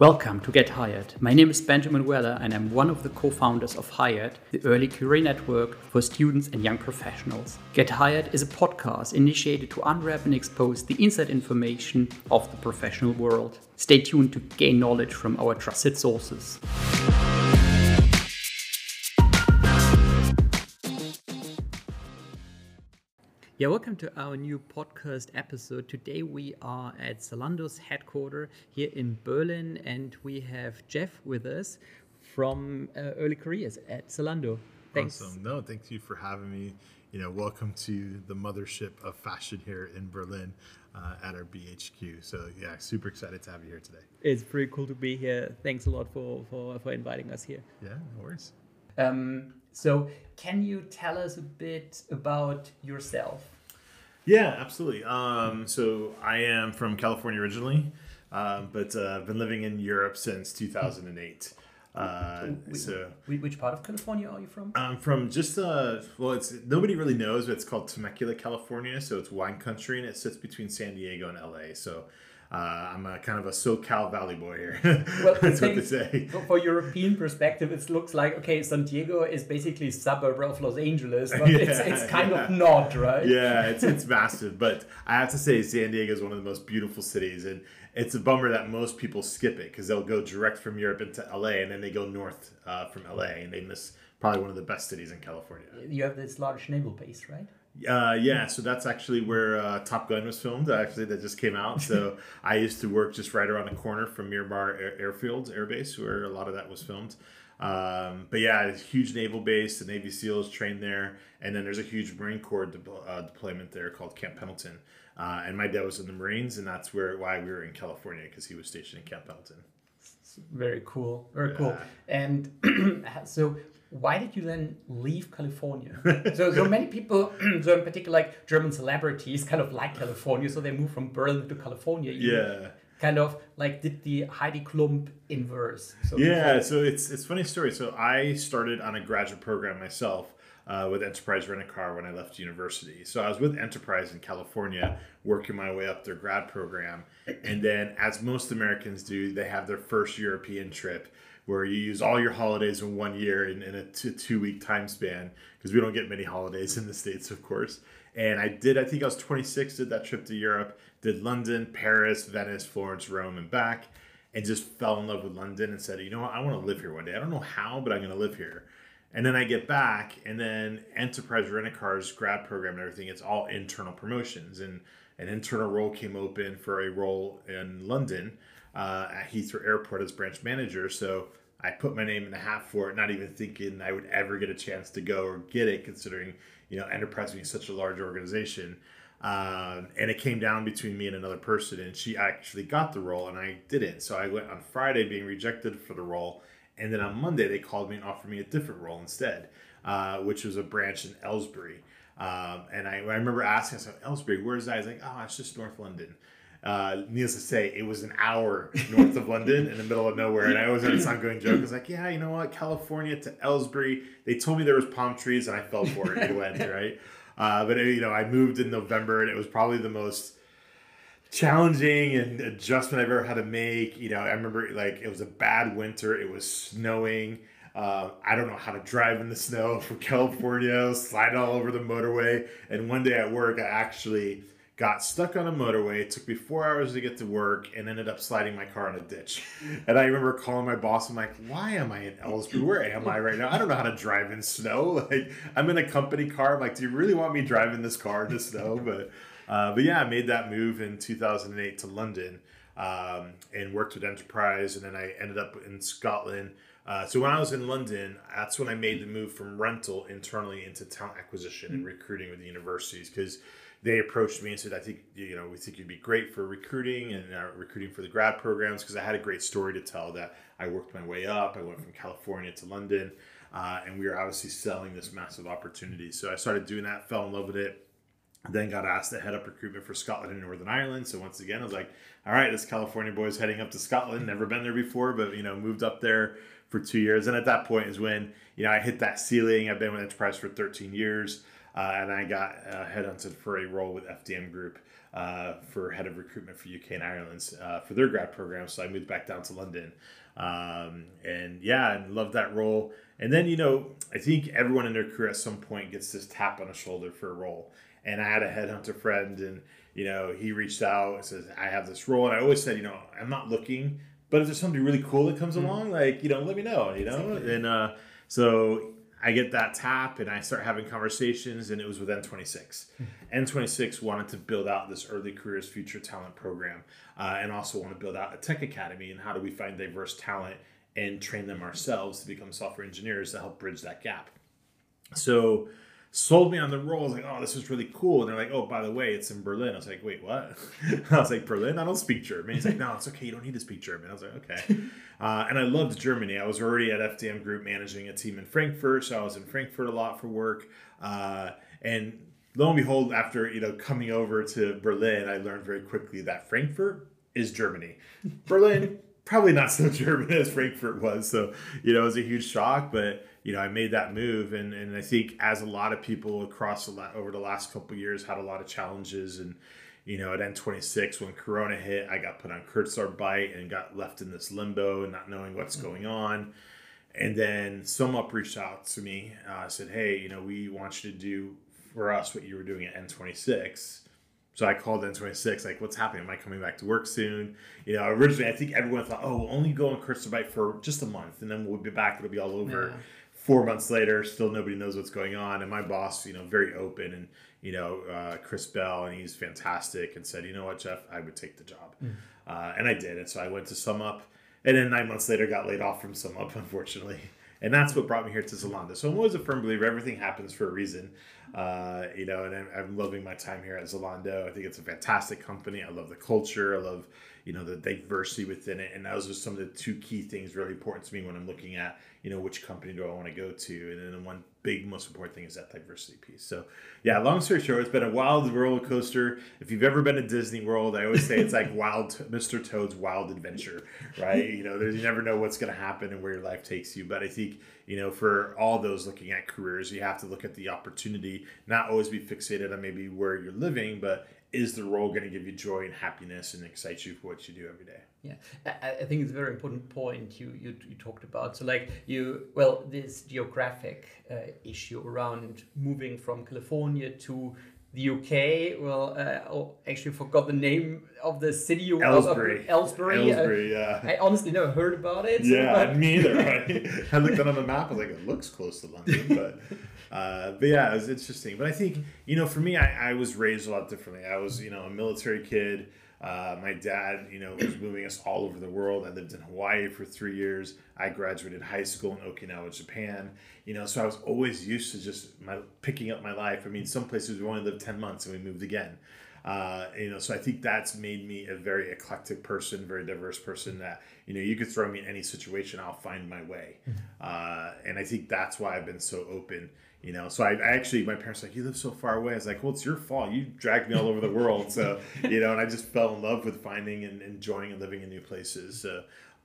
Welcome to Get hyrd. My name is Benjamin Weller and I'm one of the co founders of hyrd, the early career network for students and young professionals. Get hyrd is a podcast initiated to unwrap and expose the inside information of the professional world. Stay tuned to gain knowledge from our trusted sources. Yeah, welcome to our new podcast episode. Today we are at Zalando's headquarters here in Berlin, and we have Jeff with us from uh, early careers at Zalando. Thanks. Awesome. No, thank you for having me. You know, welcome to the mothership of fashion here in Berlin uh, at our BHQ. So yeah, super excited to have you here today. It's pretty cool to be here. Thanks a lot for for, for inviting us here. Yeah, no worries. Um, so, can you tell us a bit about yourself? Yeah, absolutely. Um, so, I am from California originally, uh, but uh, I've been living in Europe since 2008. Uh, so which part of California are you from? I'm from just uh well it's nobody really knows but it's called Temecula, California. So it's wine country and it sits between San Diego and LA. So uh, I'm a kind of a SoCal Valley boy here. well, That's what they say. For European perspective, it looks like okay, San Diego is basically a suburb of Los Angeles, but yeah, it's, it's kind yeah. of not, right? Yeah, it's it's massive. But I have to say, San Diego is one of the most beautiful cities, and it's a bummer that most people skip it because they'll go direct from Europe into LA, and then they go north uh, from LA, and they miss probably one of the best cities in California. You have this large naval base, right? Uh, yeah, so that's actually where uh, Top Gun was filmed. Actually, that just came out. So I used to work just right around the corner from Miramar Air- Airfield Air Base, where a lot of that was filmed. Um, but yeah, it's a huge naval base. The Navy SEALs trained there, and then there's a huge Marine Corps de- uh, deployment there called Camp Pendleton. Uh, and my dad was in the Marines, and that's where why we were in California because he was stationed in Camp Pendleton. Very cool, very yeah. cool. And so, why did you then leave California? so, so many people, so in particular, like German celebrities, kind of like California, so they moved from Berlin to California. You yeah. Kind of like did the Heidi Klum inverse. So yeah, so it's it's funny story. So I started on a graduate program myself. Uh, with Enterprise Rent a Car when I left university. So I was with Enterprise in California, working my way up their grad program. And then, as most Americans do, they have their first European trip where you use all your holidays in one year in, in a two, two week time span because we don't get many holidays in the States, of course. And I did, I think I was 26, did that trip to Europe, did London, Paris, Venice, Florence, Rome, and back, and just fell in love with London and said, you know what, I want to live here one day. I don't know how, but I'm going to live here. And then I get back, and then Enterprise Rent a Car's grad program and everything, it's all internal promotions. And an internal role came open for a role in London uh, at Heathrow Airport as branch manager. So I put my name in the hat for it, not even thinking I would ever get a chance to go or get it, considering you know Enterprise being such a large organization. Um, and it came down between me and another person, and she actually got the role, and I didn't. So I went on Friday being rejected for the role, and then on Monday they called me and offered me a different role instead, uh, which was a branch in Aylesbury. Um, and I, I, remember asking, I said, Aylesbury, where's that? He's like, oh, it's just North London. Uh, needless to say, it was an hour north of London in the middle of nowhere. And I always had this ongoing joke. I was like, yeah, you know what? California to Aylesbury. They told me there was palm trees and I fell for it. It went, right? Uh, but, you know, I moved in November and it was probably the most challenging and adjustment I've ever had to make. You know, I remember like it was a bad winter. It was snowing. Uh, I don't know how to drive in the snow from California, slide all over the motorway. And one day at work, I actually got stuck on a motorway. It took me four hours to get to work and ended up sliding my car in a ditch. And I remember calling my boss. I'm like, why am I in Aylesbury? Where am I right now? I don't know how to drive in snow. Like, I'm in a company car. I'm like, do you really want me driving this car in the snow? But, uh, but yeah, I made that move in 2008 to London um, and worked with Enterprise. And then I ended up in Scotland. Uh, so when I was in London, that's when I made the move from rental internally into talent acquisition and recruiting with the universities because they approached me and said, I think, you know, we think you'd be great for recruiting and uh, recruiting for the grad programs because I had a great story to tell that I worked my way up. I went from California to London uh, and we were obviously selling this massive opportunity. So I started doing that, fell in love with it. Then got asked to head up recruitment for Scotland and Northern Ireland. So once again, I was like, all right, this California boy's heading up to Scotland. Never been there before, but, you know, moved up there for two years. And at that point is when, you know, I hit that ceiling. I've been with Enterprise for 13 years. Uh, and I got uh, headhunted for a role with FDM Group uh, for head of recruitment for UK and Ireland uh, for their grad program. So I moved back down to London, um, and yeah, and loved that role. And then you know, I think everyone in their career at some point gets this tap on the shoulder for a role. And I had a headhunter friend, and you know, he reached out and says, "I have this role," and I always said, you know, I'm not looking, but if there's something really cool that comes mm-hmm. along, like you know, let me know, you know, and uh, so I get that tap and I start having conversations, and it was with N26. N26 wanted to build out this early careers future talent program uh, and also want to build out a tech academy. And how do we find diverse talent and train them ourselves to become software engineers to help bridge that gap? So sold me on the role. I was like, oh, this is really cool. And they're like, oh, by the way, it's in Berlin. I was like, wait, what? I was like, Berlin? I don't speak German. He's like, no, it's okay. You don't need to speak German. I was like, okay. Uh, and I loved Germany. I was already at FDM Group managing a team in Frankfurt. So I was in Frankfurt a lot for work. Uh, and lo and behold, after you know coming over to Berlin, I learned very quickly that Frankfurt is Germany. Berlin, probably not so German as Frankfurt was. So, you know, it was a huge shock, but you know, I made that move, and and I think as a lot of people across a lot over the last couple years had a lot of challenges, and you know, at N26 when Corona hit, I got put on Kurzarbeit and got left in this limbo and not knowing what's mm. going on. And then SumUp reached out to me, uh, said, "Hey, you know, we want you to do for us what you were doing at N26." So I called N26, like, what's happening? Am I coming back to work soon? You know, originally I think everyone thought, oh, we'll only go on Kurzarbeit for just a month and then we'll be back. It'll be all over. Yeah four months later, still nobody knows what's going on. And my boss, you know, very open and, you know, uh, Chris Bell, and he's fantastic and said, you know what, Jeff, I would take the job. Mm. Uh, and I did. And so I went to SumUp and then nine months later got laid off from SumUp, unfortunately. And that's what brought me here to Zalando. So I'm always a firm believer everything happens for a reason. Uh, you know, and I'm, I'm, loving my time here at Zalando. I think it's a fantastic company. I love the culture. I love, you know, the diversity within it. And those are some of the two key things really important to me when I'm looking at, you know, which company do I want to go to? And then one big, most important thing is that diversity piece. So, yeah, long story short, it's been a wild roller coaster. If you've ever been to Disney World, I always say it's like wild, Mr. Toad's wild adventure, right? You know, you never know what's going to happen and where your life takes you. But I think, you know, for all those looking at careers, you have to look at the opportunity, not always be fixated on maybe where you're living, but is the role going to give you joy and happiness and excite you for what you do every day? Yeah, I, think it's a very important point you, you, you talked about. So, like you, well, this geographic uh, issue around moving from California to the UK. Well, uh, oh, actually forgot the name of the city. Aylesbury. Of, Aylesbury. Aylesbury, uh, yeah. I honestly never heard about it. Yeah, but... me either. Right? I looked at on the map. I was like, it looks close to London, but. Uh, but yeah, it was interesting. But I think you know, for me, I, I was raised a lot differently. I was you know a military kid. Uh, my dad, you know, was moving us all over the world. I lived in Hawaii for three years. I graduated high school in Okinawa, Japan. You know, so I was always used to just my picking up my life. I mean, some places we only lived ten months and we moved again. Uh, you know, so I think that's made me a very eclectic person, very diverse person. That you know, you could throw me in any situation, I'll find my way. Mm-hmm. Uh, and I think that's why I've been so open you know? So I, actually my parents like you live so far away. I was like well it's your fault. You dragged me all over the world. So you know and i just fell in love with finding and enjoying and living in new places. Uh,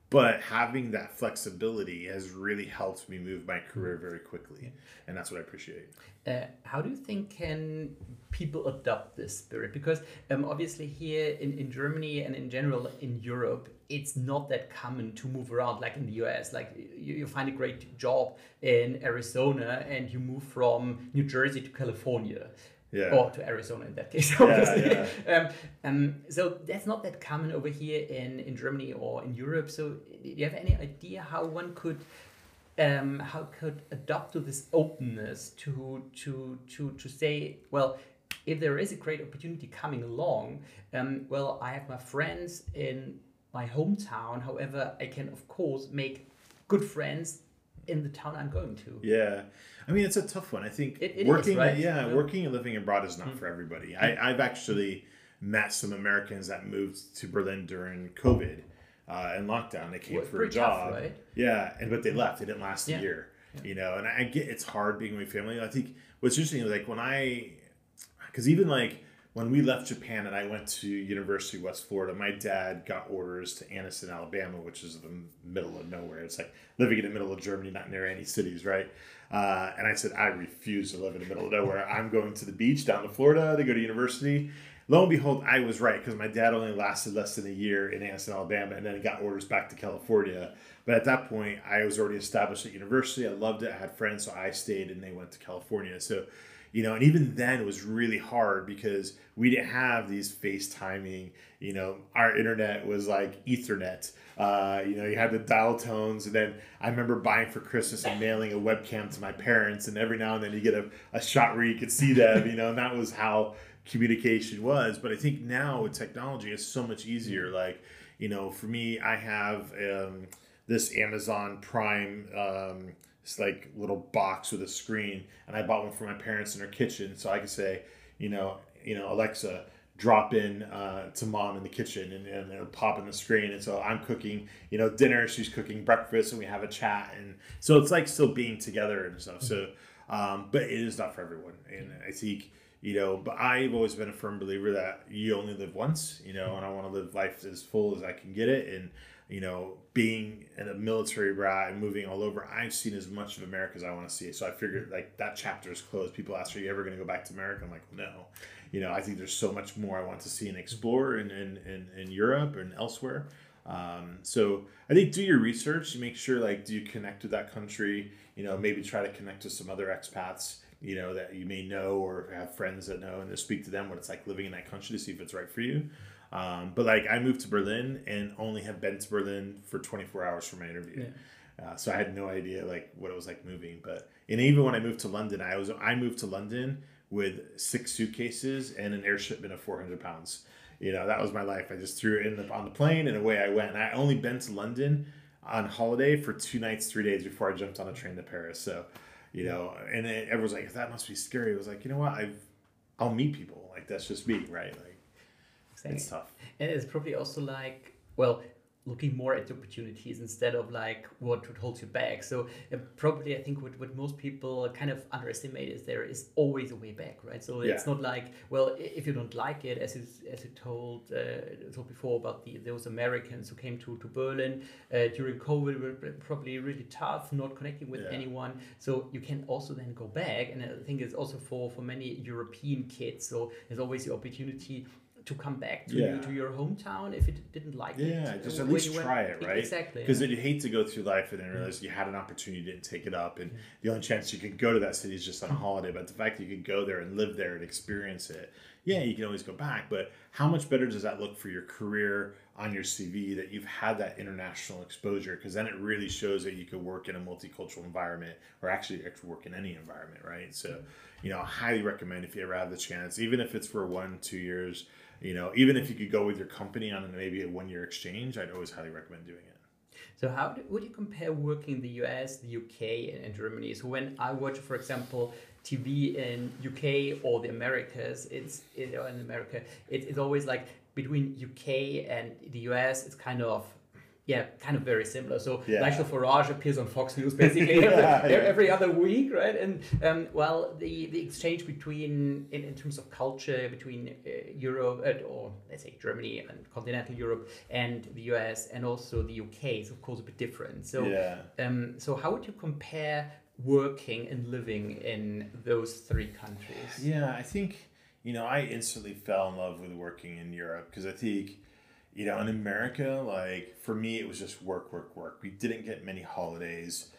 but having that flexibility has really helped me move my career very quickly and that's what i appreciate uh, how do you think can people adopt this spirit because um, obviously here in, in germany and in general in europe it's not that common to move around like in the US. Like you, you, find a great job in Arizona and you move from New Jersey to California. Yeah. Or to Arizona in that case, obviously. Yeah, yeah. um, um, so that's not that common over here in, in Germany or in Europe. So do you have any idea how one could um, how could adopt to this openness to to to to say, well, if there is a great opportunity coming along, um, well, I have my friends in my hometown. However, I can of course make good friends in the town I'm going to. Yeah. I mean, it's a tough one. I think it, it working, is, right? yeah, yeah, working and living abroad is not mm-hmm. for everybody. I, I've actually met some Americans that moved to Berlin during COVID uh, and lockdown. They came well, for a job. Tough, right? Yeah, and but they left. It didn't last yeah. a year. Yeah. You know, and I get it's hard being with family. I think what's interesting, is like when I, because even like when we left Japan and I went to University of West Florida, my dad got orders to Anniston, Alabama, which is the middle of nowhere. It's like living in the middle of Germany, not near any cities, right? Uh, and I said, I refuse to live in the middle of nowhere. I'm going to the beach down to Florida to go to university. Lo and behold, I was right because my dad only lasted less than a year in Anniston, Alabama, and then got orders back to California. But at that point, I was already established at university. I loved it. I had friends, so I stayed, and they went to California. So you know, and even then it was really hard because we didn't have these FaceTiming, you know, our internet was like Ethernet. Uh, you know, you had the dial tones, and then I remember buying for Christmas and mailing a webcam to my parents, and every now and then you get a, a shot where you could see them, you know, and that was how communication was. But I think now with technology, it's so much easier. Like, you know, for me, I have um, this Amazon Prime. Um, this like little box with a screen, and I bought one for my parents in their kitchen, so I could say, you know, you know, Alexa, drop in uh, to mom in the kitchen, and, and it'll pop in the screen, and so I'm cooking, you know, dinner, she's cooking breakfast, and we have a chat, and so it's like still being together and stuff. So, um, but it is not for everyone, and I think you know but i've always been a firm believer that you only live once you know and i want to live life as full as i can get it and you know, being in a military brat and moving all over, I've seen as much of America as I want to see. So I figured like that chapter is closed. People ask, "Are you ever going to go back to America?" I'm like, no. You know, I think there's so much more I want to see and explore in in, in, in Europe and elsewhere. Um, so I think do your research. Make sure like do you connect with that country. You know, maybe try to connect with some other expats. You know that you may know or have friends that know, and to speak to them what it's like living in that country to see if it's right for you. Um, but like I moved to Berlin and only have been to Berlin for 24 hours for my interview. Yeah. Uh, so I had no idea like what it was like moving. But and even when I moved to London, I was I moved to London with six suitcases and an air shipment of 400 pounds. You know that was my life. I just threw it in the, on the plane and away I went. And I only been to London on holiday for two nights, three days before I jumped on a train to Paris. So, you know, and it, everyone's like, that must be scary. It was like, you know what? I've I'll meet people. Like that's just me, right? Like it's tough. And it's probably also like, well, looking more at the opportunities instead of like what would hold you back. So uh, probably I think what, what most people kind of underestimate is there is always a way back, right? So yeah. it's not like well if you don't like it, as you, as you told uh, told before about the those Americans who came to to Berlin uh, during COVID were probably really tough, not connecting with yeah. anyone. So you can also then go back, and I think it's also for for many European kids. So there's always the opportunity to come back to, yeah. to your hometown if it didn't like yeah, it. Yeah, just at least try went, it, right? Exactly. Because yeah. you hate to go through life and then mm-hmm. realize you had an opportunity, you didn't take it up, and mm-hmm. the only chance you could go to that city is just on a holiday. But the fact that you could go there and live there and experience it, yeah, you can always go back. But how much better does that look for your career on your CV that you've had that international exposure? Because then it really shows that you could work in a multicultural environment or actually work in any environment, right? So, mm-hmm. you know, I highly recommend if you ever have the chance, even if it's for one, two years you know, even if you could go with your company on maybe a one year exchange, I'd always highly recommend doing it. So how do, would you compare working in the US, the UK, and, Germany? So when I watch, for example, TV in UK or the Americas, it's it, in America, it, it's always like between UK and the US, it's kind of yeah, kind of very similar. So yeah. Nigel Farage appears on Fox News basically yeah, every, yeah. every, other week, right? And um, well, the, the exchange between in, in terms of culture between uh, Europe uh, or let's say Germany and continental Europe and the US and also the UK is of course a bit different. So um, so how would you compare working and living in those three countries? Yeah, I think you know I instantly fell in love with working in Europe because I think you know, in America, like for me, it was just work, work, work. We didn't get many holidays.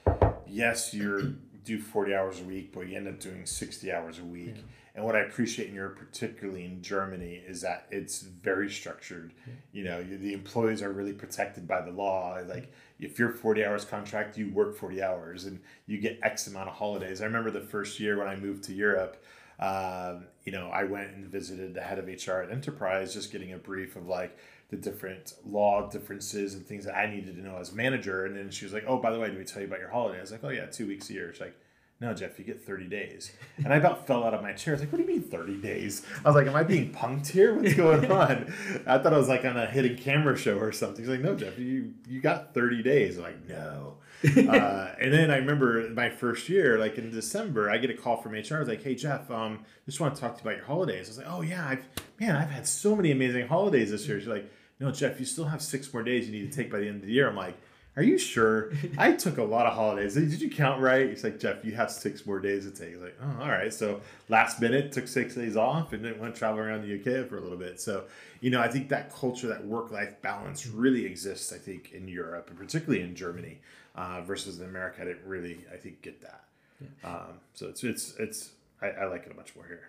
Yes, you're do 40 hours a week, but you end up doing 60 hours a week. Yeah. And what I appreciate in Europe, particularly in Germany, is that it's very structured. Yeah. You know, you, the employees are really protected by the law. Like, if you're 40 hours contract, you work 40 hours and you get X amount of holidays. I remember the first year when I moved to Europe, um, you know, I went and visited the head of HR at Enterprise, just getting a brief of like, the different law differences and things that I needed to know as manager. And then she was like, "Oh, by the way, did we tell you about your holiday?" I was like, "Oh yeah, two weeks a year." She's like, no, Jeff, you get 30 days. And I about fell out of my chair. I was like, what do you mean 30 days? I was like, am I being punked here? What's going on? I thought I was like on a hidden camera show or something. He's like, no, Jeff, you, you got 30 days. I'm like, no. uh, and then I remember my first year, like in December, I get a call from HR. I was like, hey, Jeff, um, just want to talk to you about your holidays. I was like, oh, yeah, I've, man, I've had so many amazing holidays this year. She's like, no, Jeff, you still have six more days you need to take by the end of the year. I'm like, are you sure? I took a lot of holidays. Did you count right? He's like, Jeff, you have six more days to take. He's like, oh, all right. So last minute, took six days off and then went travel around the UK for a little bit. So, you know, I think that culture, that work life balance really exists, I think, in Europe and particularly in Germany uh, versus in America. I didn't really, I think, get that. Yeah. Um, so it's, it's, it's, I, I like it much more here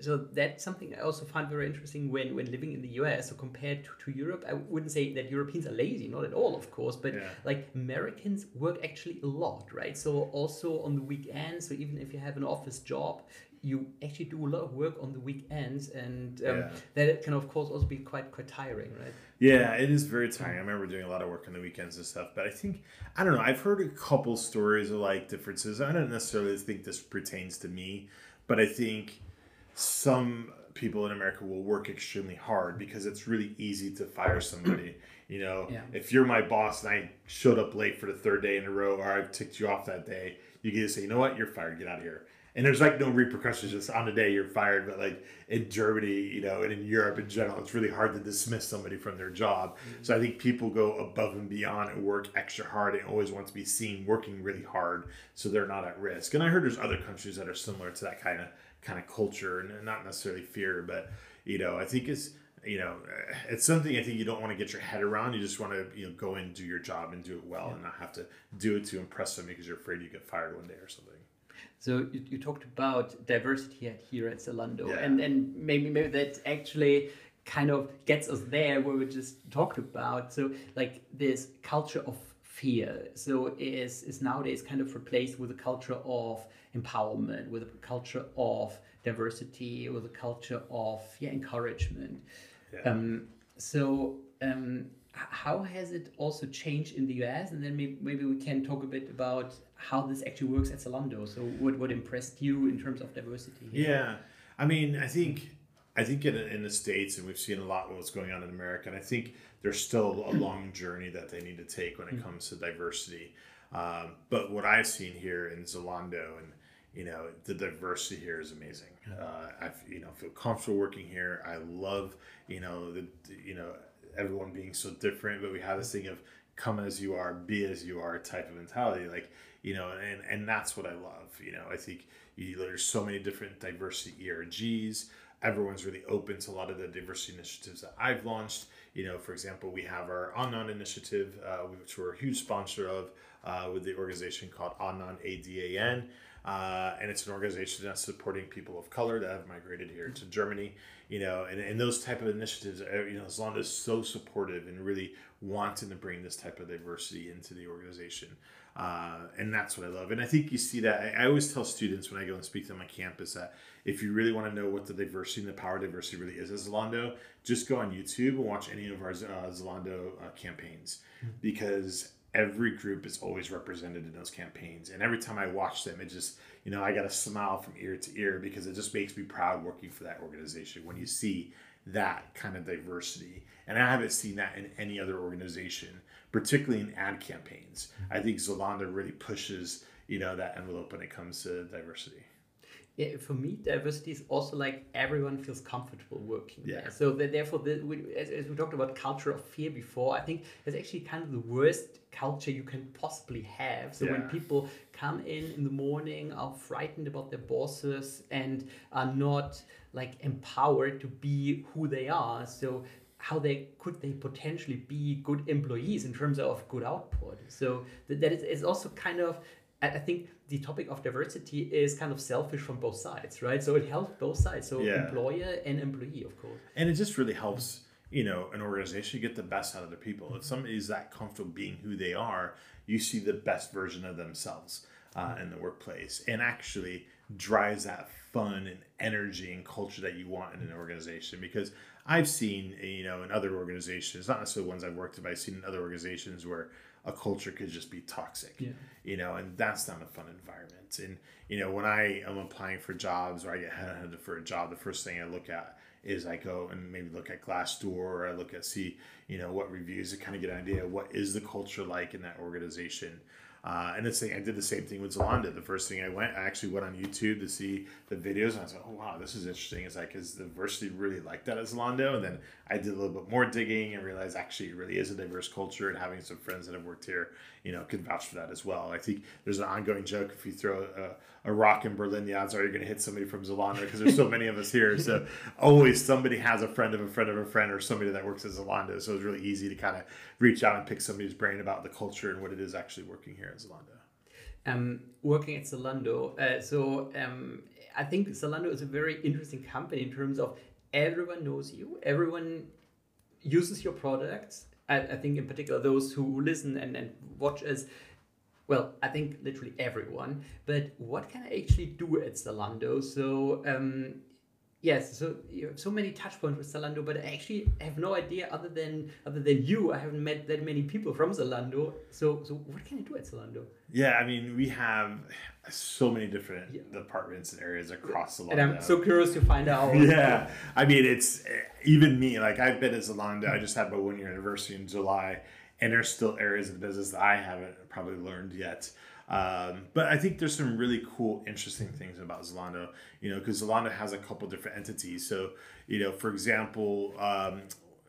so that's something I also find very interesting when, when living in the US. So compared to, to Europe, I wouldn't say that Europeans are lazy, not at all, of course, but yeah. like Americans work actually a lot, right? So also on the weekends, so even if you have an office job, you actually do a lot of work on the weekends, and um, yeah. that can of course also be quite quite tiring, right? Yeah, it is very tiring. I remember doing a lot of work on the weekends and stuff, but I think I don't know. I've heard a couple stories of like differences. I don't necessarily think this pertains to me, but I think some people in America will work extremely hard because it's really easy to fire somebody. You know, yeah. if you're my boss and I showed up late for the third day in a row or I've ticked you off that day, you get to say, you know what, you're fired, get out of here. And there's like no repercussions just on the day you're fired. But like in Germany, you know, and in Europe in general, it's really hard to dismiss somebody from their job. Mm-hmm. So I think people go above and beyond and work extra hard and always want to be seen working really hard so they're not at risk. And I heard there's other countries that are similar to that kind of kind of culture and not necessarily fear, but you know, I think it's you know, it's something I think you don't want to get your head around. You just want to you know go and do your job and do it well, yeah. and not have to do it to impress them because you're afraid you get fired one day or something. So you, you talked about diversity at, here at Zalando, yeah. and and maybe maybe that actually kind of gets us there where we just talked about. So like this culture of fear, so is is nowadays kind of replaced with a culture of empowerment, with a culture of diversity, with a culture of yeah, encouragement. Yeah. Um, so um, how has it also changed in the US? And then maybe, maybe we can talk a bit about how this actually works at Zalando. So what, what impressed you in terms of diversity? Yeah, I mean, I think I think in, in the states, and we've seen a lot of what's going on in America, and I think there's still a long journey that they need to take when it mm. comes to diversity. Um, but what I've seen here in Zalando and you know the diversity here is amazing uh, i you know feel comfortable working here i love you know the you know everyone being so different but we have this thing of come as you are be as you are type of mentality like you know and and that's what i love you know i think you, there's so many different diversity ergs everyone's really open to a lot of the diversity initiatives that i've launched you know for example we have our anan initiative uh, which we're a huge sponsor of uh, with the organization called anan adan uh, and it's an organization that's supporting people of color that have migrated here to Germany. You know, and, and those type of initiatives, uh, you know, Zalando is so supportive and really wanting to bring this type of diversity into the organization. Uh, and that's what I love. And I think you see that. I, I, always tell students when I go and speak to them on campus that if you really want to know what the diversity and the power of diversity really is as Zalando, just go on YouTube and watch any of our uh, Zalando uh, campaigns mm-hmm. because every group is always represented in those campaigns. And every time I watch them, it just, you know, I got a smile from ear to ear because it just makes me proud working for that organization when you see that kind of diversity. And I haven't seen that in any other organization, particularly in ad campaigns. I mm-hmm. think Zalando really pushes, you know, that envelope when it comes to diversity yeah, for me, diversity is also like everyone feels comfortable working yeah. there. So that therefore, the, we, as, as, we talked about culture of fear before, I think it's actually kind of the worst culture you can possibly have. So yeah. when people come in in the morning, are frightened about their bosses, and are not like empowered to be who they are. So how they could they potentially be good employees in terms of good output. So that, that is, is also kind of I think the topic of diversity is kind of selfish from both sides, right? So it helps both sides, so yeah. employer and employee, of course. And it just really helps, you know, an organization get the best out of the people. If somebody is that comfortable being who they are, you see the best version of themselves uh, in the workplace, and actually drives that fun and energy and culture that you want in an organization. Because I've seen, you know, in other organizations, not necessarily ones I've worked with, but I've seen in other organizations where a culture could just be toxic. Yeah. You know, and that's not a fun environment. And you know, when I am applying for jobs or I get headhunted for a job, the first thing I look at is I go and maybe look at Glassdoor or I look at see, you know, what reviews to kind of get an idea of what is the culture like in that organization. Uh, and it's I did the same thing with Zalando. The first thing I went, I actually went on YouTube to see the videos, and I was like, "Oh wow, this is interesting." It's like, is the diversity really like that at Zalando? And then I did a little bit more digging and realized actually it really is a diverse culture. And having some friends that have worked here, you know, can vouch for that as well. I think there's an ongoing joke: if you throw a, a rock in Berlin, the odds are you're going to hit somebody from Zalando because there's so many of us here. So always somebody has a friend of a friend of a friend or somebody that works at Zalando. So it's really easy to kind of reach out and pick somebody's brain about the culture and what it is actually working here at Zalando. Um, working at Zalando, uh, so um, I think Zalando is a very interesting company in terms of everyone knows you, everyone uses your products. I, I think in particular those who listen and, and watch us well, I think literally everyone. But what can I actually do at Zalando? So um, yes, so you have so many touch points with Zalando, but I actually have no idea other than other than you. I haven't met that many people from Zalando. So so what can I do at Zalando? Yeah, I mean we have so many different yeah. departments and areas across Zalando. And I'm so curious to find out. yeah, I mean it's eh, even me. Like I've been at Zalando. I just had my one year anniversary in July and there's still areas of the business that I haven't probably learned yet. Um, but I think there's some really cool, interesting things about Zalando, you know, because Zalando has a couple different entities. So, you know, for example, um,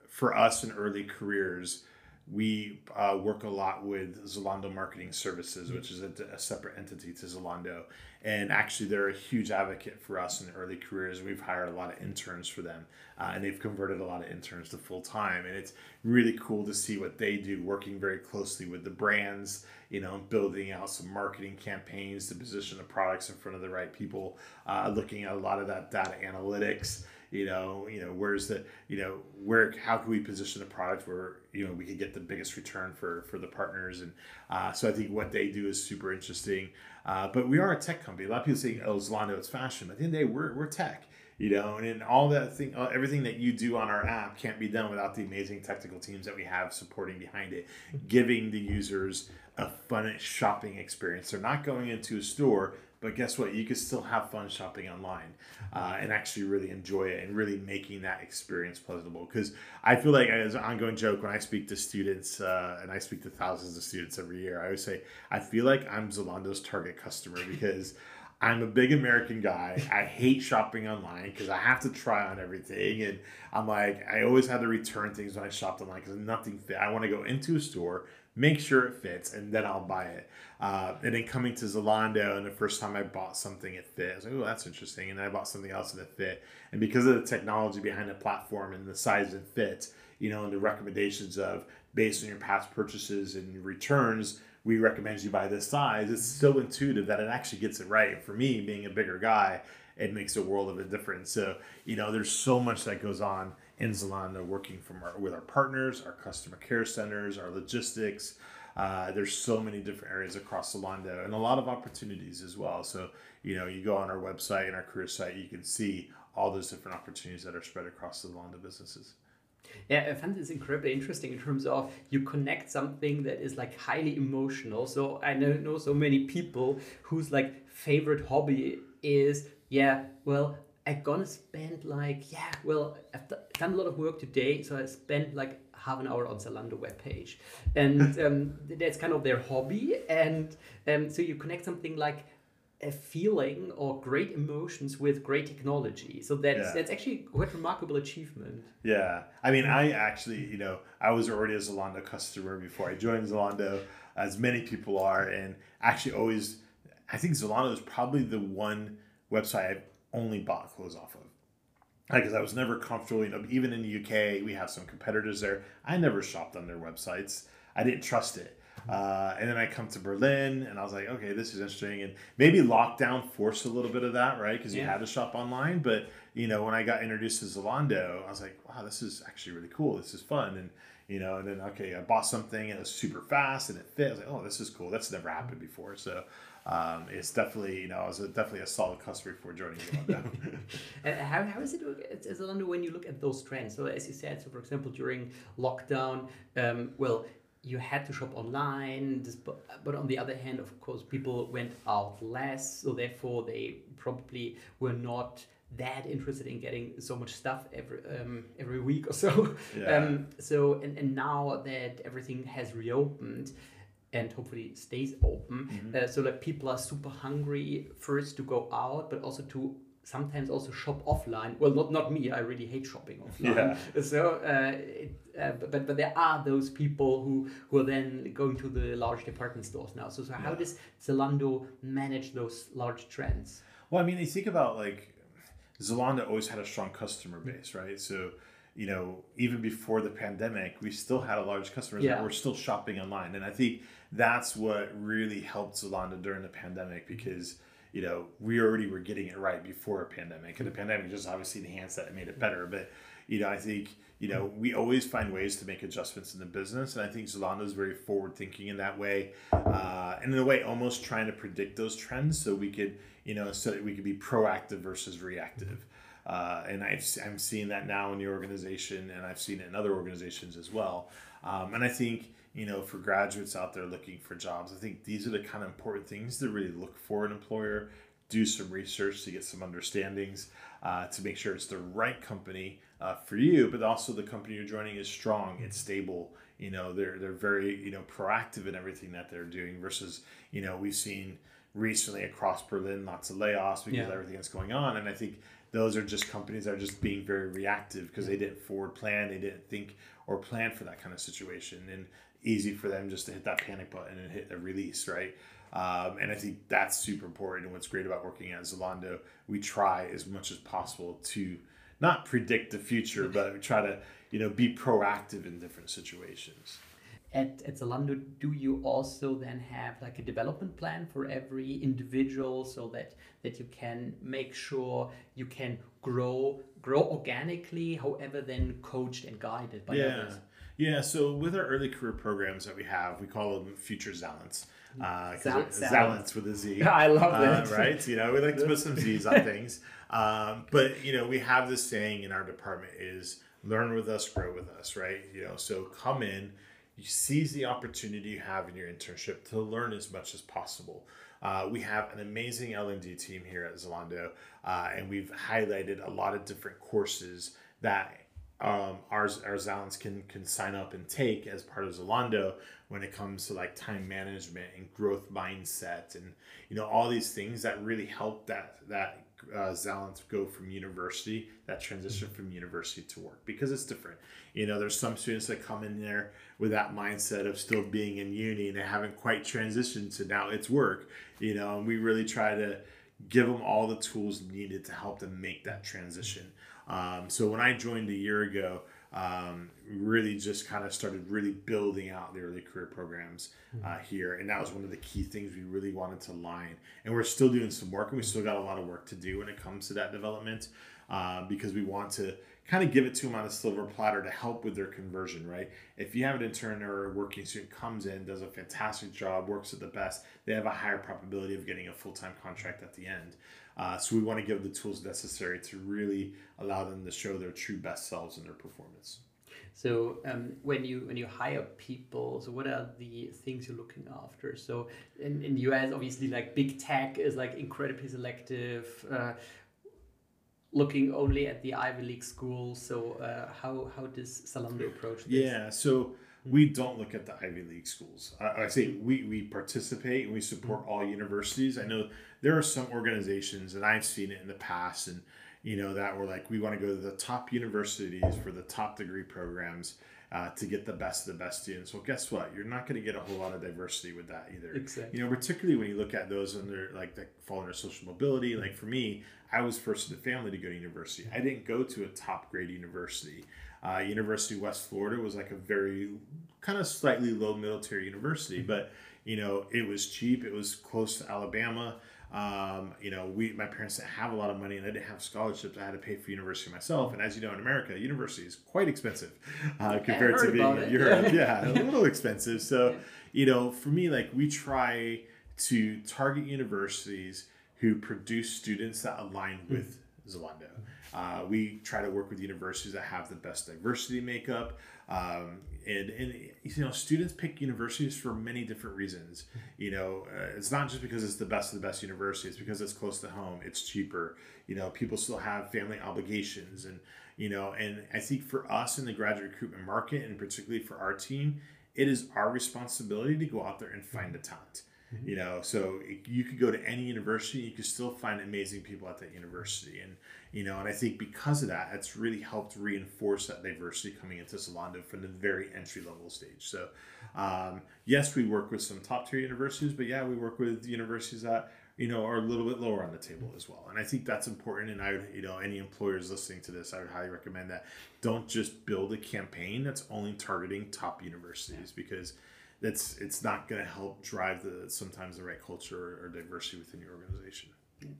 for us in early careers, we uh, work a lot with Zalando Marketing Services, which is a, a, separate entity to Zalando. And actually, they're a huge advocate for us in early careers. We've hired a lot of interns for them, uh, and they've converted a lot of interns to full time. And it's really cool to see what they do, working very closely with the brands, you know, building out some marketing campaigns to position the products in front of the right people, uh, looking at a lot of that data analytics you know you know where's the you know where how can we position the product where you know we can get the biggest return for for the partners? And uh, so i think what they do is super interesting. Uh, but we are a tech company. A lot of people say oh zalando it's fashion. But at the end of the day we're, we're tech you know and in all that thing uh, everything that you do on our app can't be done without the amazing technical teams that we have supporting behind it giving the users a fun shopping experience. They're not going into a store but guess what? You can still have fun shopping online uh, and actually really enjoy it and really making that experience pleasurable. Because I feel like, as an ongoing joke, when I speak to students, uh, and I speak to thousands of students every year, I always say, I feel like I'm Zalando's target customer because. I'm a big American guy. I hate shopping online because I have to try on everything, and I'm like, I always had to return things when I shopped online because nothing fit. I want to go into a store, make sure it fits, and then I'll buy it. Uh, and then coming to Zalando, and the first time I bought something, it fit. I was like, oh, that's interesting. And then I bought something else and it fit. And because of the technology behind the platform and the size and fit, you know, and the recommendations of based on your past purchases and returns, we recommend you buy this size. It's so intuitive that it actually gets it right. For me, being a bigger guy, it makes a world of a difference. So, you know, there's so much that goes on in Zalando working from our, with our partners, our customer care centers, our logistics. Uh, there's so many different areas across Zalando and a lot of opportunities as well. So, you know, you go on our website and our career site, you can see all those different opportunities that are spread across the Zalando businesses. Yeah, I find this incredibly interesting in terms of you connect something that is like highly emotional. So I know, know so many people whose like favorite hobby is, yeah, well, I'm gonna spend like, yeah, well, I've done a lot of work today, so I spent like half an hour on Zalando webpage. And um, that's kind of their hobby. And um, so you connect something like a feeling or great emotions with great technology. So that's yeah. that's actually quite remarkable achievement. Yeah, I mean, I actually, you know, I was already a Zalando customer before I joined Zalando, as many people are, and actually always, I think Zalando is probably the one website I've only bought clothes off of because I was never comfortable. You know, even in the UK, we have some competitors there. I never shopped on their websites. I didn't trust it. Uh, and then I come to Berlin, and I was like, okay, this is interesting. And maybe lockdown forced a little bit of that, right? Because you yeah. had to shop online. But you know, when I got introduced to Zalando, I was like, wow, this is actually really cool. This is fun. And you know, and then okay, I bought something and it was super fast and it fit. I was like, oh, this is cool. That's never happened before. So um, it's definitely you know I was a, definitely a solid customer before joining Zalando. and how, how is it at Zalando when you look at those trends? So as you said, so for example during lockdown, um, well you had to shop online, but, but on the other hand, of course, people went out less, so therefore they probably were not that interested in getting so much stuff every um, every week or so. Yeah. Um, so and, and now that everything has reopened and hopefully stays open, Mm-hmm. uh, so that people are super hungry first to go out, but also to sometimes also shop offline. Well, not not me. I really hate shopping offline. yeah. So, uh, it, uh, but but there are those people who who are then going to the large department stores now. So so how Yeah. does Zalando manage those large trends? Well, I mean, you think about like Zalando always had a strong customer base, right? So, you know, even before the pandemic, we still had a large customer Yeah. that were still shopping online. And I think that's what really helped Zalando during the pandemic because, you know, we already were getting it right before a pandemic. And the pandemic just obviously enhanced that and made it better. But, you know, I think, you know, we always find ways to make adjustments in the business. And I think Zalando is very forward thinking in that way. Uh, and in a way, almost trying to predict those trends so we could, you know, so that we could be proactive versus reactive. Uh, and I've, I'm seeing that now in the organization, and I've seen it in other organizations as well. Um, and I think, you know, for graduates out there looking for jobs, I think these are the kind of important things to really look for an employer. Do some research to get some understandings uh, to make sure it's the right company uh, for you, but also the company you're joining is strong, it's stable. You know, they're they're very you know proactive in everything that they're doing. Versus, you know, we've seen recently across Berlin lots of layoffs because Yeah. of everything that's going on, and I think those are just companies that are just being very reactive because they didn't forward plan, they didn't think or plan for that kind of situation, and easy for them just to hit that panic button and hit a release, right? Um, and I think that's super important. And what's great about working at Zalando, we try as much as possible to not predict the future, but we try to you know be proactive in different situations. At, at Zalando, do you also then have like a development plan for every individual so that that you can make sure you can grow grow organically, however then coached and guided by yeah. others? Yeah, so with our early career programs that we have, we call them Future Zalents. Uh, 'cause Zal- it- Zalents. Zalents with a Z. I love Uh, that. right? You know, we like to put some Z's on things. Um, but, you know, we have this saying in our department is learn with us, grow with us, right? You know, so come in, you seize the opportunity you have in your internship to learn as much as possible. Uh, we have an amazing L&D team here at Zalando, uh, and we've highlighted a lot of different courses that um, our, our Zalans can can sign up and take as part of Zalando when it comes to like time management and growth mindset and you know all these things that really help that that uh, Zalans go from university that transition from university to work because it's different. You know, there's some students that come in there with that mindset of still being in uni and they haven't quite transitioned to now it's work. You know, and we really try to give them all the tools needed to help them make that transition. Um, so when I joined a year ago, um, really just kind of started really building out the early career programs uh, here, and that was one of the key things we really wanted to line. And we're still doing some work, and we still got a lot of work to do when it comes to that development, uh, because we want to kind of give it to them on a silver platter to help with their conversion. Right? If you have an intern or a working student comes in, does a fantastic job, works at the best, they have a higher probability of getting a full time contract at the end. Uh, so we want to give the tools necessary to really allow them to show their true best selves in their performance. So um, when you when you hire people, so what are the things you're looking after? So in in the US, obviously, like big tech is like incredibly selective, uh, looking only at the Ivy League schools. So uh, how how does Zalando approach this? Yeah, so we don't look at the Ivy League schools. I, I say we, we participate and we support all universities. I know there are some organizations, and I've seen it in the past, and you know that were like we want to go to the top universities for the top degree programs uh, to get the best of the best students. Well, guess what? You're not going to get a whole lot of diversity with that either. Exactly. You know, particularly when you look at those under like that fall under social mobility. Like for me, I was first in the family to go to university. I didn't go to a top grade university. Uh, university of West Florida was like a very kind of slightly low military university, but you know it was cheap. It was close to Alabama. Um, you know, we my parents didn't have a lot of money, and I didn't have scholarships. I had to pay for university myself. And as you know, in America, university is quite expensive uh, compared to being in. Europe. yeah, a little expensive. So, you know, for me, like we try to target universities who produce students that align with Zalando. Uh, we try to work with universities that have the best diversity makeup. Um, and, and you know students pick universities for many different reasons. You know uh, it's not just because it's the best of the best university it's because it's close to home it's cheaper. You know people still have family obligations and you know and i think for us in the graduate recruitment market and particularly for our team it is our responsibility to go out there and find the talent Mm-hmm. You know, so you could go to any university, you could still find amazing people at that university, and you know, and I think because of that, it's really helped reinforce that diversity coming into Zalando from the very entry level stage. So, um, yes, we work with some top tier universities, but yeah, we work with universities that you know are a little bit lower on the table as well. And I think that's important. And I would, you know, any employers listening to this, I would highly recommend that don't just build a campaign that's only targeting top universities because that's it's not going to help drive the sometimes the right culture or diversity within your organization.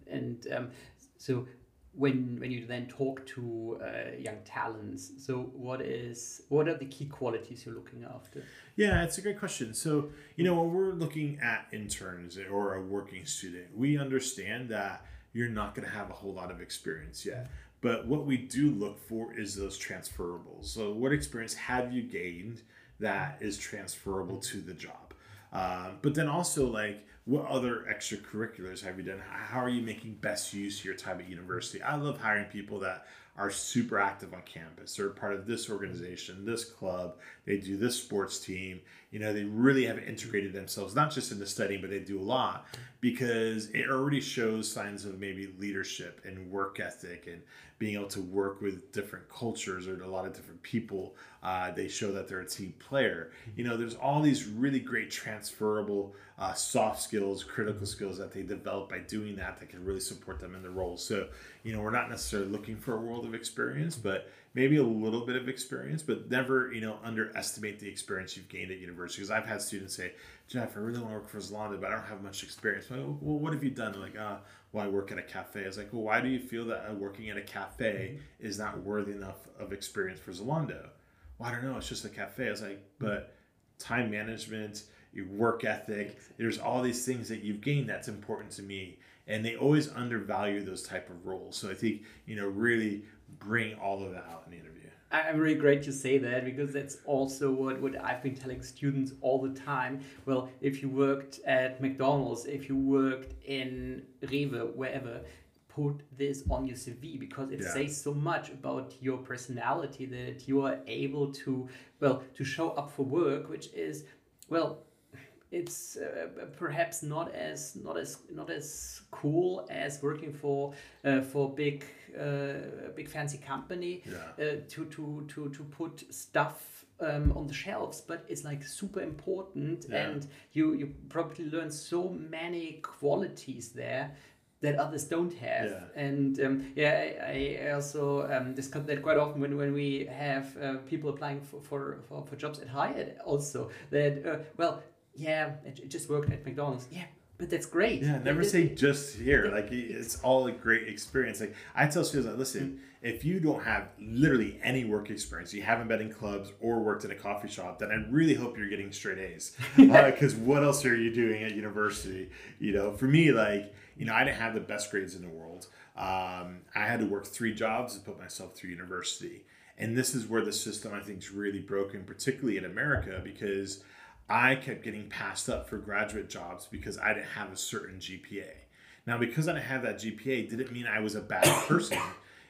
And um, so when when you then talk to uh, young talents so what is what are the key qualities you're looking after? Yeah it's a great question. So you know when we're looking at interns or a working student we understand that you're not going to have a whole lot of experience yet. But what we do look for is those transferables. So what experience have you gained that is transferable to the job. Uh, but then also like what other extracurriculars have you done? How are you making best use of your time at university? I love hiring people that are super active on campus. They're part of this organization, this club. They do this sports team. You know, they really have integrated themselves, not just in the studying, but they do a lot because it already shows signs of maybe leadership and work ethic and being able to work with different cultures or a lot of different people. Uh, they show that they're a team player. You know, there's all these really great transferable uh, soft skills, critical skills that they develop by doing that that can really support them in the role. So, you know, we're not necessarily looking for a world of experience, but maybe a little bit of experience, but never, you know, underestimate the experience you've gained at university. Because I've had students say, Jeff, I really want to work for Zalando, but I don't have much experience. Well, well what have you done? They're like, oh, well, I work at a cafe. I was like, well, why do you feel that uh, working at a cafe mm-hmm. is not worthy enough of experience for Zalando? Well, I don't know. It's just a cafe. I was like, but time management, your work ethic, there's all these things that you've gained that's important to me. And they always undervalue those type of roles. So I think, you know, really bring all of that out in the interview. I'm really great to say that because that's also what, what I've been telling students all the time. Well, if you worked at McDonald's, if you worked in Rewe, wherever, put this on your CV because it yeah. says so much about your personality that you are able to, well, to show up for work, which is, well, it's uh, perhaps not as not as not as cool as working for uh, for big uh, big fancy company yeah. Uh, to to to to put stuff um, on the shelves but it's like super important yeah. and you you probably learn so many qualities there that others don't have. Yeah. And um, yeah, I, I also um, discuss that quite often when, when we have uh, people applying for, for, for, for, jobs at hyrd also that, uh, well, yeah, it just worked at McDonald's. Yeah, but that's great. Yeah, never say just here. Like it's all a great experience. Like I tell students, like, listen, mm-hmm. if you don't have literally any work experience, you haven't been in clubs or worked in a coffee shop, then I really hope you're getting straight A's. Because uh, what else are you doing at university? You know, for me, like you know, I didn't have the best grades in the world. Um, I had to work three jobs to put myself through university, and this is where the system I think is really broken, particularly in America, because I kept getting passed up for graduate jobs because I didn't have a certain GPA. Now, because I didn't have that GPA, didn't mean I was a bad person.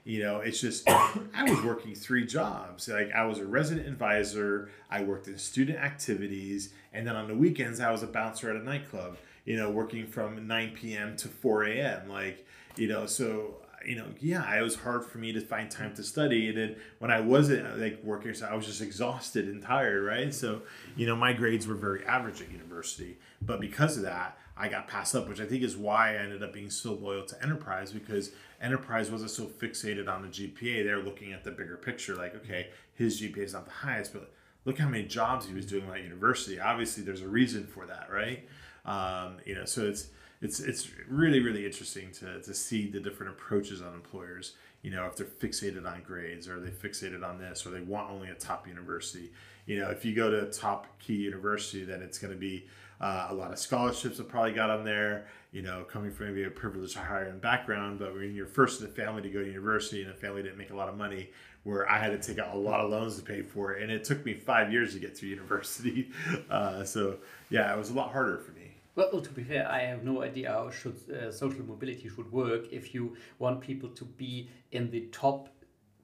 You know, it's just I was working three jobs. Like I was a resident advisor, I worked in student activities, and then on the weekends I was a bouncer at a nightclub. You know, working from 9 p.m. to 4 a.m. Like, you know, so you know, yeah, it was hard for me to find time to study. And then when I wasn't like working, so I was just exhausted and tired, right? So, you know, my grades were very average at university. But because of that, I got passed up, which I think is why I ended up being so loyal to Enterprise because Enterprise wasn't so fixated on the GPA. They're looking at the bigger picture, like, okay, his GPA is not the highest, but look how many jobs he was doing at university. Obviously, there's a reason for that, right? Um, you know, so it's it's it's really really interesting to, to see the different approaches on employers you know if they're fixated on grades or they fixated on this or they want only a top university. You know if you go to a top key university then it's going to be uh, a lot of scholarships have probably got on there you know coming from maybe a privileged higher end background but when you're first in the family to go to university and the family didn't make a lot of money where i had to take out a lot of loans to pay for it and it took me five years to get through university. Uh, so yeah it was a lot harder for me well, to be fair, I have no idea how should uh, social mobility should work if you want people to be in the top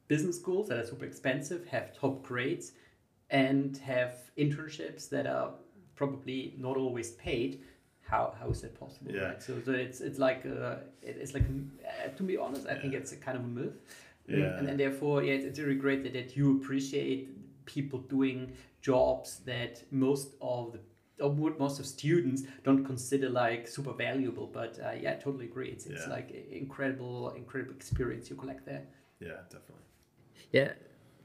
business schools that are super expensive, have top grades, and have internships that are probably not always paid. How, how is that possible? Yeah. Right? So, so it's it's like uh, it's like uh, to be honest, I yeah. think it's a kind of a myth. Yeah. And, and therefore, yeah, it's, really great that, that you appreciate people doing jobs that most of the or most of students don't consider like super valuable but uh, yeah I totally agree. It's, it's yeah. like incredible incredible experience you collect there. Yeah definitely. Yeah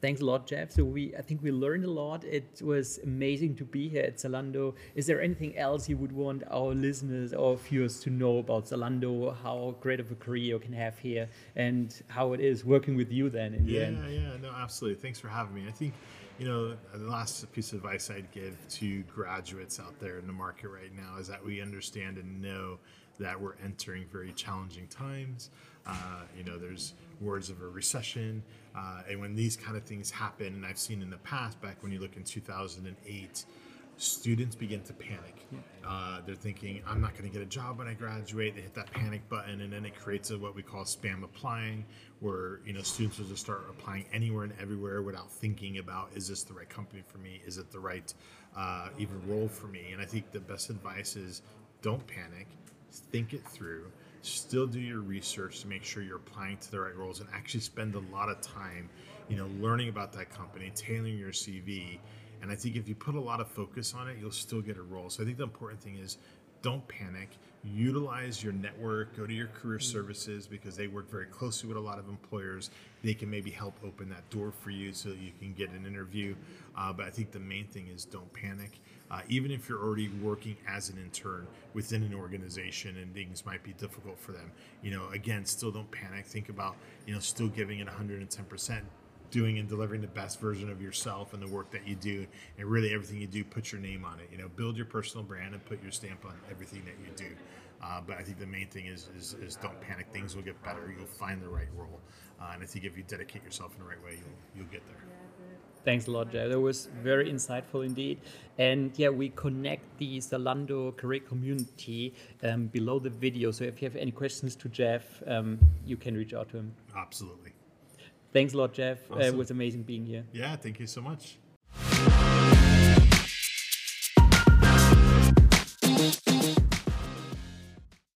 thanks a lot jeff. So we i think we learned a lot. It was amazing to be here at zalando. Is there anything else you would want our listeners or viewers to know about zalando how great of a career you can have here and how it is working with you then in yeah, the end? yeah yeah no absolutely. Thanks for having me. I think you know, the last piece of advice I'd give to graduates out there in the market right now is that we understand and know that we're entering very challenging times. Uh, you know, there's words of a recession. Uh, and when these kind of things happen, and I've seen in the past, back when you look in 2008, students begin to panic. Uh, they're thinking, I'm not going to get a job when I graduate. They hit that panic button, and then it creates a, what we call spam applying, where you know students will just start applying anywhere and everywhere without thinking about, is this the right company for me? Is it the right uh, even role for me? And I think the best advice is, don't panic, think it through. Still do your research to make sure you're applying to the right roles, and actually spend a lot of time, you know, learning about that company, tailoring your CV and I think if you put a lot of focus on it, you'll still get a role. So I think the important thing is don't panic. Utilize your network. Go to your career mm. services because they work very closely with a lot of employers. They can maybe help open that door for you so you can get an interview. Uh, but I think the main thing is don't panic. Uh, even if you're already working as an intern within an organization and things might be difficult for them, you know, again, still don't panic. Think about, you know, still giving it 110% doing and delivering the best version of yourself and the work that you do and really everything you do put your name on it you know build your personal brand and put your stamp on everything that you do uh, but i think the main thing is, is, is don't panic things will get better you'll find the right role uh, and i think if you dedicate yourself in the right way you'll, you'll get there Thanks a lot, Joe. That was very insightful indeed. And yeah, we connect the Zalando career community um, below the video. So if you have any questions to Jeff, um, you can reach out to him. Absolutely. Thanks a lot, Jeff. Awesome. Uh, it was amazing being here. Yeah, thank you so much.